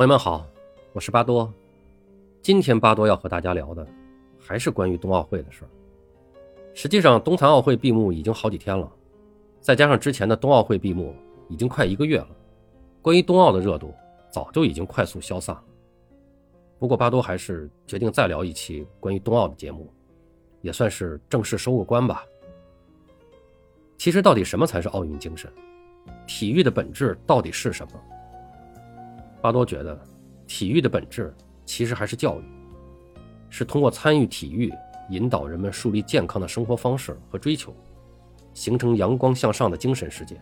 朋友们好，我是巴多。今天巴多要和大家聊的还是关于冬奥会的事儿。实际上，冬残奥会闭幕已经好几天了，再加上之前的冬奥会闭幕已经快一个月了，关于冬奥的热度早就已经快速消散了。不过，巴多还是决定再聊一期关于冬奥的节目，也算是正式收个官吧。其实，到底什么才是奥运精神？体育的本质到底是什么？巴多觉得，体育的本质其实还是教育，是通过参与体育，引导人们树立健康的生活方式和追求，形成阳光向上的精神世界。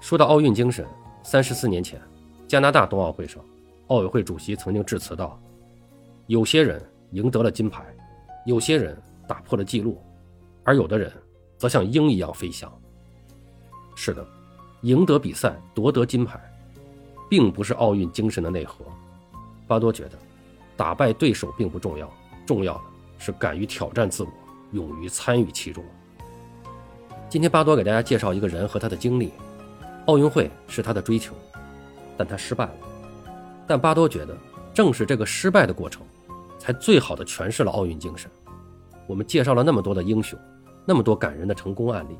说到奥运精神，三十四年前，加拿大冬奥会上，奥委会主席曾经致辞道：“有些人赢得了金牌，有些人打破了纪录，而有的人则像鹰一样飞翔。”是的，赢得比赛，夺得金牌。并不是奥运精神的内核。巴多觉得，打败对手并不重要，重要的是敢于挑战自我，勇于参与其中。今天巴多给大家介绍一个人和他的经历。奥运会是他的追求，但他失败了。但巴多觉得，正是这个失败的过程，才最好的诠释了奥运精神。我们介绍了那么多的英雄，那么多感人的成功案例，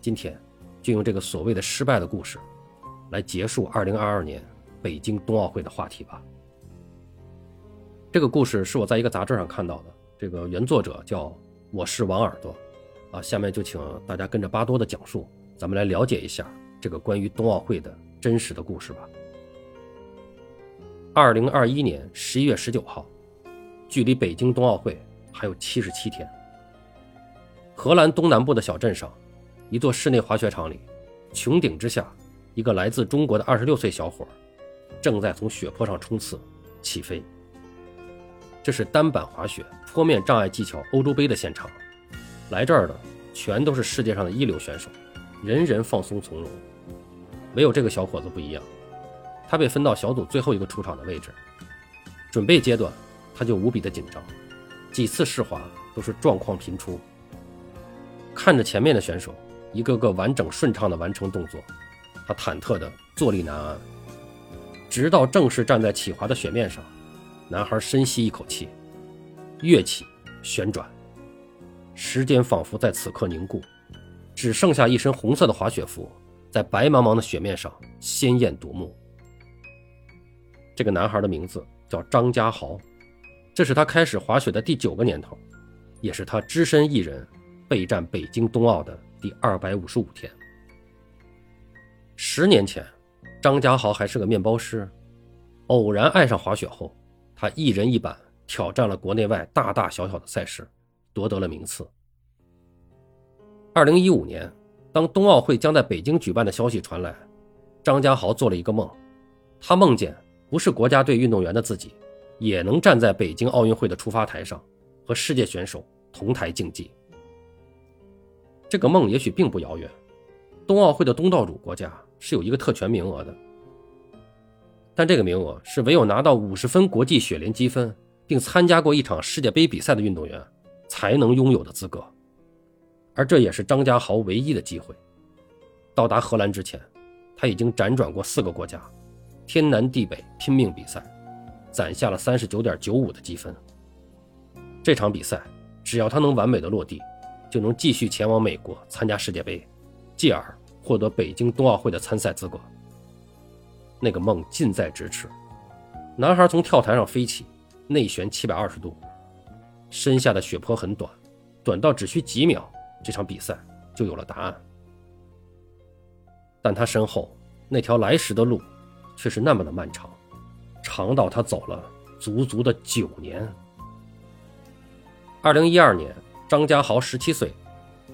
今天就用这个所谓的失败的故事。来结束2022年北京冬奥会的话题吧。这个故事是我在一个杂志上看到的，这个原作者叫我是王耳朵，啊，下面就请大家跟着巴多的讲述，咱们来了解一下这个关于冬奥会的真实的故事吧。2021年11月19号，距离北京冬奥会还有77天。荷兰东南部的小镇上，一座室内滑雪场里，穹顶之下。一个来自中国的二十六岁小伙，正在从雪坡上冲刺起飞。这是单板滑雪坡面障碍技巧欧洲杯的现场，来这儿的全都是世界上的一流选手，人人放松从容。唯有这个小伙子不一样，他被分到小组最后一个出场的位置。准备阶段，他就无比的紧张，几次试滑都是状况频出。看着前面的选手一个个完整顺畅的完成动作。他忐忑的坐立难安，直到正式站在起滑的雪面上，男孩深吸一口气，跃起旋转，时间仿佛在此刻凝固，只剩下一身红色的滑雪服在白茫茫的雪面上鲜艳夺目。这个男孩的名字叫张家豪，这是他开始滑雪的第九个年头，也是他只身一人备战北京冬奥的第二百五十五天。十年前，张家豪还是个面包师，偶然爱上滑雪后，他一人一板挑战了国内外大大小小的赛事，夺得了名次。二零一五年，当冬奥会将在北京举办的消息传来，张家豪做了一个梦，他梦见不是国家队运动员的自己，也能站在北京奥运会的出发台上，和世界选手同台竞技。这个梦也许并不遥远，冬奥会的东道主国家。是有一个特权名额的，但这个名额是唯有拿到五十分国际雪联积分，并参加过一场世界杯比赛的运动员才能拥有的资格，而这也是张家豪唯一的机会。到达荷兰之前，他已经辗转过四个国家，天南地北拼命比赛，攒下了三十九点九五的积分。这场比赛只要他能完美的落地，就能继续前往美国参加世界杯，继而。获得北京冬奥会的参赛资格，那个梦近在咫尺。男孩从跳台上飞起，内旋七百二十度，身下的雪坡很短，短到只需几秒，这场比赛就有了答案。但他身后那条来时的路，却是那么的漫长，长到他走了足足的九年。二零一二年，张家豪十七岁，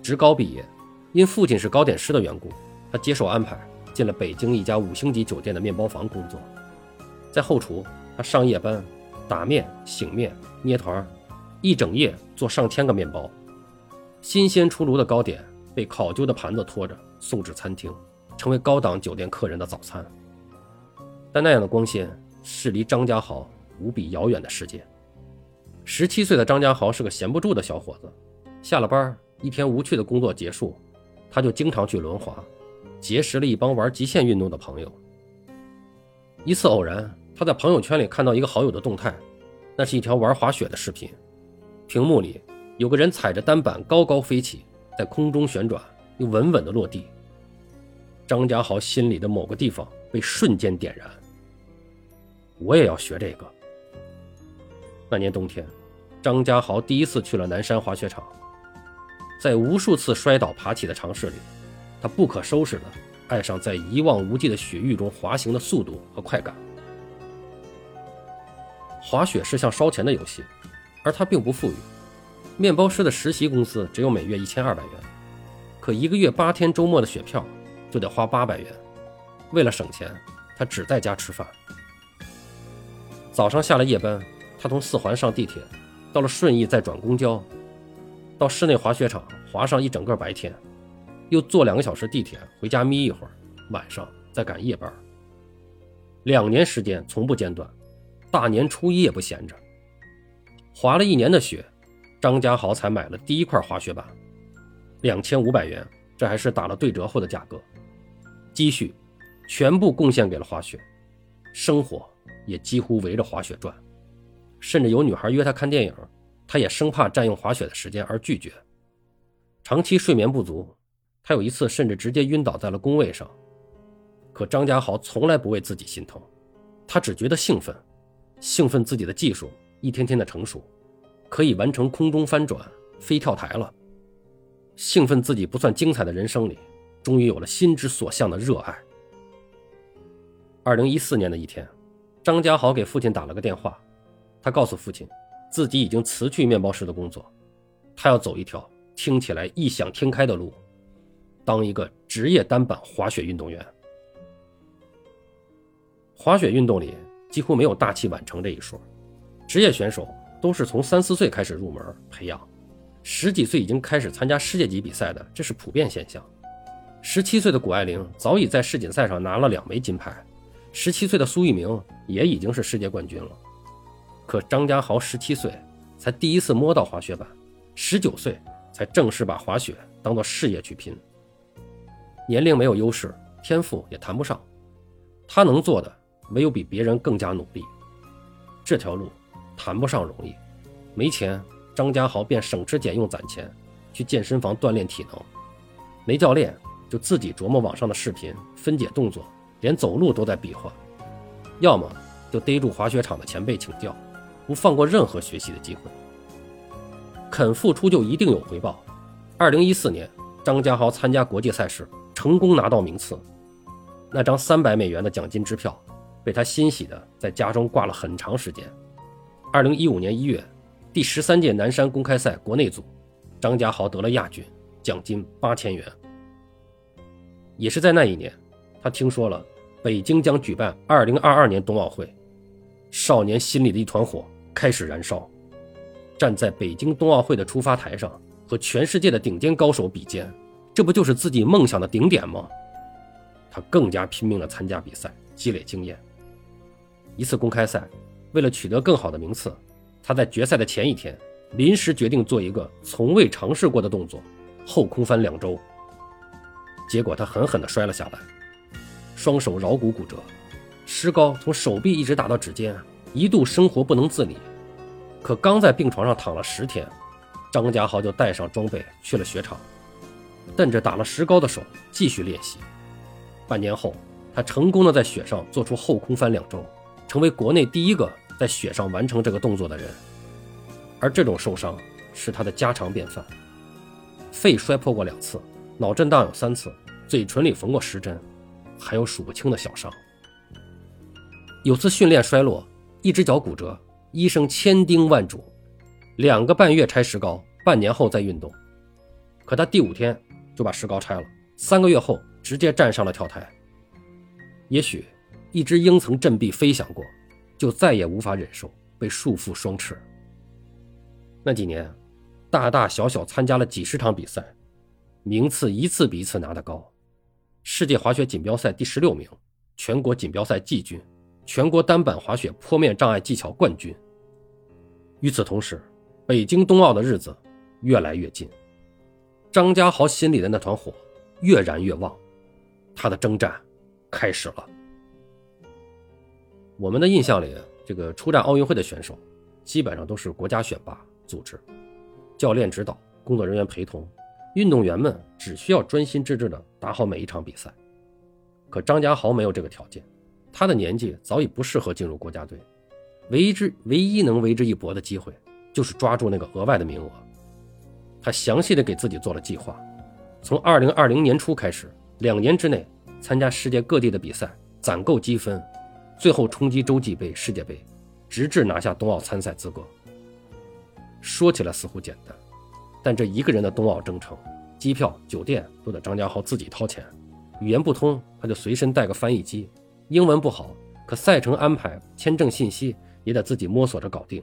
职高毕业。因父亲是糕点师的缘故，他接受安排进了北京一家五星级酒店的面包房工作。在后厨，他上夜班，打面、醒面、捏团，一整夜做上千个面包。新鲜出炉的糕点被考究的盘子拖着送至餐厅，成为高档酒店客人的早餐。但那样的光鲜是离张家豪无比遥远的世界。十七岁的张家豪是个闲不住的小伙子，下了班，一天无趣的工作结束。他就经常去轮滑，结识了一帮玩极限运动的朋友。一次偶然，他在朋友圈里看到一个好友的动态，那是一条玩滑雪的视频，屏幕里有个人踩着单板高高飞起，在空中旋转又稳稳地落地。张家豪心里的某个地方被瞬间点燃，我也要学这个。那年冬天，张家豪第一次去了南山滑雪场，在无数次摔倒爬起的尝试里，他不可收拾的。爱上在一望无际的雪域中滑行的速度和快感。滑雪是项烧钱的游戏，而他并不富裕。面包师的实习工资只有每月一千二百元，可一个月八天周末的雪票就得花八百元。为了省钱，他只在家吃饭。早上下了夜班，他从四环上地铁，到了顺义再转公交，到室内滑雪场滑上一整个白天。又坐两个小时地铁回家眯一会儿，晚上再赶夜班。两年时间从不间断，大年初一也不闲着。滑了一年的雪，张家豪才买了第一块滑雪板，两千五百元，这还是打了对折后的价格。积蓄全部贡献给了滑雪，生活也几乎围着滑雪转，甚至有女孩约他看电影，他也生怕占用滑雪的时间而拒绝。长期睡眠不足。他有一次甚至直接晕倒在了工位上，可张家豪从来不为自己心疼，他只觉得兴奋，兴奋自己的技术一天天的成熟，可以完成空中翻转、飞跳台了，兴奋自己不算精彩的人生里，终于有了心之所向的热爱。二零一四年的一天，张家豪给父亲打了个电话，他告诉父亲，自己已经辞去面包师的工作，他要走一条听起来异想天开的路。当一个职业单板滑雪运动员，滑雪运动里几乎没有大器晚成这一说。职业选手都是从三四岁开始入门培养，十几岁已经开始参加世界级比赛的，这是普遍现象。十七岁的谷爱凌早已在世锦赛上拿了两枚金牌，十七岁的苏翊鸣也已经是世界冠军了。可张家豪十七岁才第一次摸到滑雪板，十九岁才正式把滑雪当做事业去拼。年龄没有优势，天赋也谈不上。他能做的唯有比别人更加努力。这条路谈不上容易。没钱，张家豪便省吃俭用攒钱去健身房锻炼体能；没教练，就自己琢磨网上的视频分解动作，连走路都在比划。要么就逮住滑雪场的前辈请教，不放过任何学习的机会。肯付出就一定有回报。二零一四年，张家豪参加国际赛事。成功拿到名次，那张三百美元的奖金支票被他欣喜的在家中挂了很长时间。二零一五年一月，第十三届南山公开赛国内组，张家豪得了亚军，奖金八千元。也是在那一年，他听说了北京将举办二零二二年冬奥会，少年心里的一团火开始燃烧。站在北京冬奥会的出发台上，和全世界的顶尖高手比肩。这不就是自己梦想的顶点吗？他更加拼命地参加比赛，积累经验。一次公开赛，为了取得更好的名次，他在决赛的前一天临时决定做一个从未尝试过的动作——后空翻两周。结果他狠狠地摔了下来，双手桡骨骨折，石膏从手臂一直打到指尖，一度生活不能自理。可刚在病床上躺了十天，张家豪就带上装备去了雪场。瞪着打了石膏的手继续练习。半年后，他成功的在雪上做出后空翻两周，成为国内第一个在雪上完成这个动作的人。而这种受伤是他的家常便饭。肺摔破过两次，脑震荡有三次，嘴唇里缝过十针，还有数不清的小伤。有次训练摔落，一只脚骨折，医生千叮万嘱，两个半月拆石膏，半年后再运动。可他第五天。就把石膏拆了，三个月后直接站上了跳台。也许一只鹰曾振臂飞翔过，就再也无法忍受被束缚双翅。那几年，大大小小参加了几十场比赛，名次一次比一次拿得高。世界滑雪锦标赛第十六名，全国锦标赛季军，全国单板滑雪坡面障碍技巧冠军。与此同时，北京冬奥的日子越来越近。张家豪心里的那团火越燃越旺，他的征战开始了。我们的印象里，这个出战奥运会的选手，基本上都是国家选拔组织，教练指导，工作人员陪同，运动员们只需要专心致志地打好每一场比赛。可张家豪没有这个条件，他的年纪早已不适合进入国家队，唯一之唯一能为之一搏的机会，就是抓住那个额外的名额。他详细的给自己做了计划，从二零二零年初开始，两年之内参加世界各地的比赛，攒够积分，最后冲击洲际杯、世界杯，直至拿下冬奥参赛资格。说起来似乎简单，但这一个人的冬奥征程，机票、酒店都得张家豪自己掏钱，语言不通他就随身带个翻译机，英文不好，可赛程安排、签证信息也得自己摸索着搞定。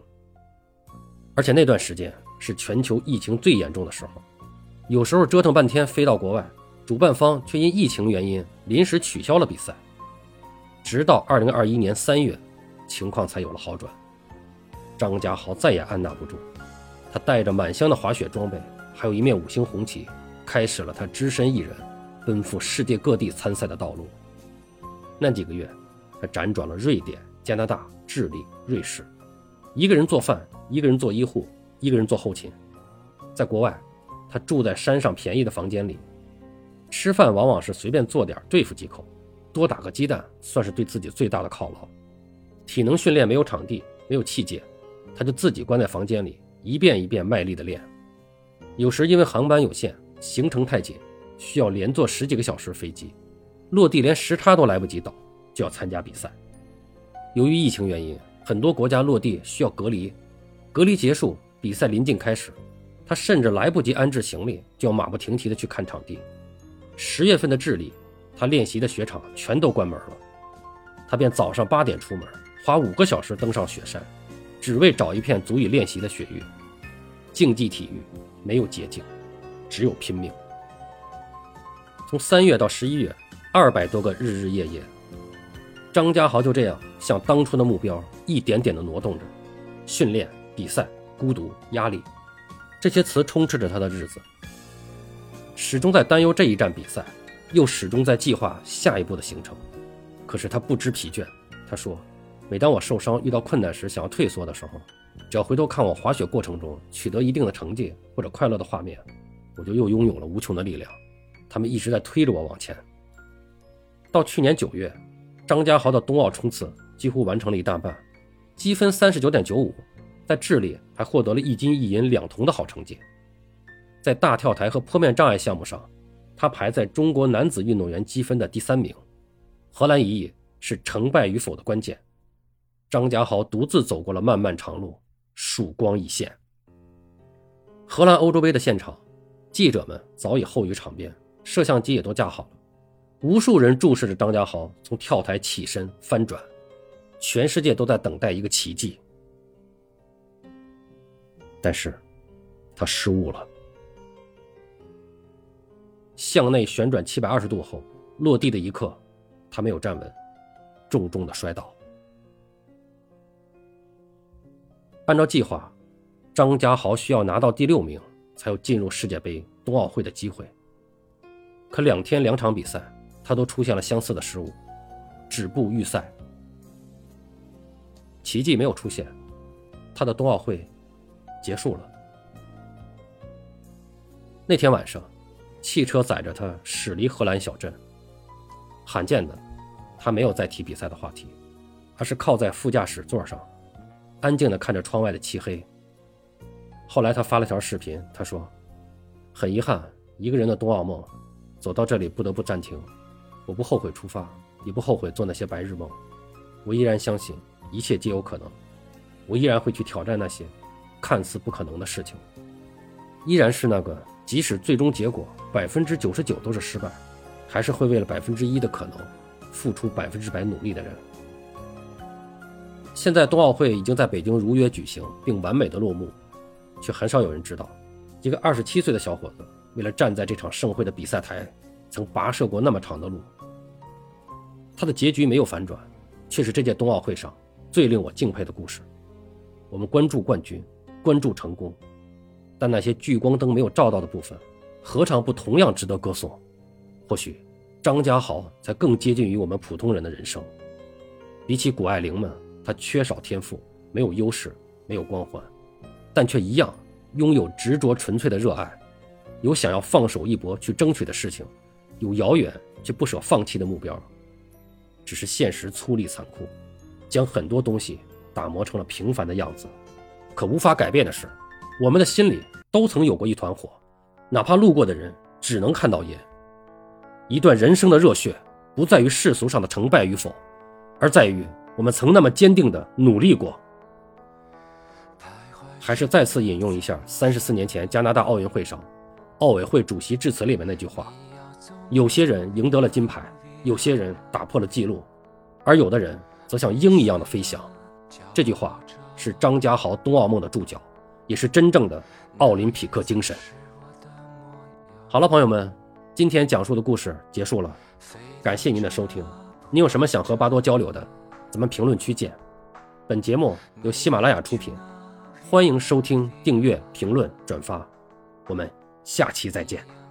而且那段时间。是全球疫情最严重的时候，有时候折腾半天飞到国外，主办方却因疫情原因临时取消了比赛。直到二零二一年三月，情况才有了好转。张家豪再也按捺不住，他带着满箱的滑雪装备，还有一面五星红旗，开始了他只身一人奔赴世界各地参赛的道路。那几个月，他辗转了瑞典、加拿大、智利、瑞士，一个人做饭，一个人做医护。一个人做后勤，在国外，他住在山上便宜的房间里，吃饭往往是随便做点对付几口，多打个鸡蛋算是对自己最大的犒劳。体能训练没有场地，没有器械，他就自己关在房间里，一遍一遍卖力的练。有时因为航班有限，行程太紧，需要连坐十几个小时飞机，落地连时差都来不及倒，就要参加比赛。由于疫情原因，很多国家落地需要隔离，隔离结束。比赛临近开始，他甚至来不及安置行李，就要马不停蹄地去看场地。十月份的智利，他练习的雪场全都关门了，他便早上八点出门，花五个小时登上雪山，只为找一片足以练习的雪域。竞技体育没有捷径，只有拼命。从三月到十一月，二百多个日日夜夜，张家豪就这样向当初的目标一点点地挪动着，训练、比赛。孤独、压力，这些词充斥着他的日子。始终在担忧这一站比赛，又始终在计划下一步的行程。可是他不知疲倦。他说：“每当我受伤、遇到困难时，想要退缩的时候，只要回头看我滑雪过程中取得一定的成绩或者快乐的画面，我就又拥有了无穷的力量。他们一直在推着我往前。”到去年九月，张家豪的冬奥冲刺几乎完成了一大半，积分三十九点九五。在智利还获得了一金一银两铜的好成绩，在大跳台和坡面障碍项目上，他排在中国男子运动员积分的第三名。荷兰一役是成败与否的关键，张家豪独自走过了漫漫长路，曙光一现。荷兰欧洲杯的现场，记者们早已候于场边，摄像机也都架好了，无数人注视着张家豪从跳台起身翻转，全世界都在等待一个奇迹。但是，他失误了。向内旋转七百二十度后，落地的一刻，他没有站稳，重重的摔倒。按照计划，张家豪需要拿到第六名，才有进入世界杯、冬奥会的机会。可两天两场比赛，他都出现了相似的失误，止步预赛。奇迹没有出现，他的冬奥会。结束了。那天晚上，汽车载着他驶离荷兰小镇。罕见的，他没有再提比赛的话题，而是靠在副驾驶座上，安静的看着窗外的漆黑。后来他发了条视频，他说：“很遗憾，一个人的冬奥梦，走到这里不得不暂停。我不后悔出发，也不后悔做那些白日梦。我依然相信一切皆有可能，我依然会去挑战那些。”看似不可能的事情，依然是那个即使最终结果百分之九十九都是失败，还是会为了百分之一的可能，付出百分之百努力的人。现在冬奥会已经在北京如约举行并完美的落幕，却很少有人知道，一个二十七岁的小伙子为了站在这场盛会的比赛台，曾跋涉过那么长的路。他的结局没有反转，却是这届冬奥会上最令我敬佩的故事。我们关注冠军。关注成功，但那些聚光灯没有照到的部分，何尝不同样值得歌颂？或许，张家豪才更接近于我们普通人的人生。比起谷爱凌们，他缺少天赋，没有优势，没有光环，但却一样拥有执着纯粹的热爱，有想要放手一搏去争取的事情，有遥远却不舍放弃的目标。只是现实粗粝残酷，将很多东西打磨成了平凡的样子。可无法改变的是，我们的心里都曾有过一团火，哪怕路过的人只能看到烟。一段人生的热血，不在于世俗上的成败与否。而在于我们曾那么坚定的努力过。还是再次引用一下三十四年前加拿大奥运会上，奥委会主席致辞里面那句话：有些人赢得了金牌，有些人打破了记录，而有的人则像鹰一样的飞翔。这句话是张家豪冬奥梦的注脚，也是真正的奥林匹克精神。好了，朋友们，今天讲述的故事结束了，感谢您的收听。你有什么想和巴多交流的？咱们评论区见。本节目由喜马拉雅出品，欢迎收听、订阅、评论、转发。我们下期再见。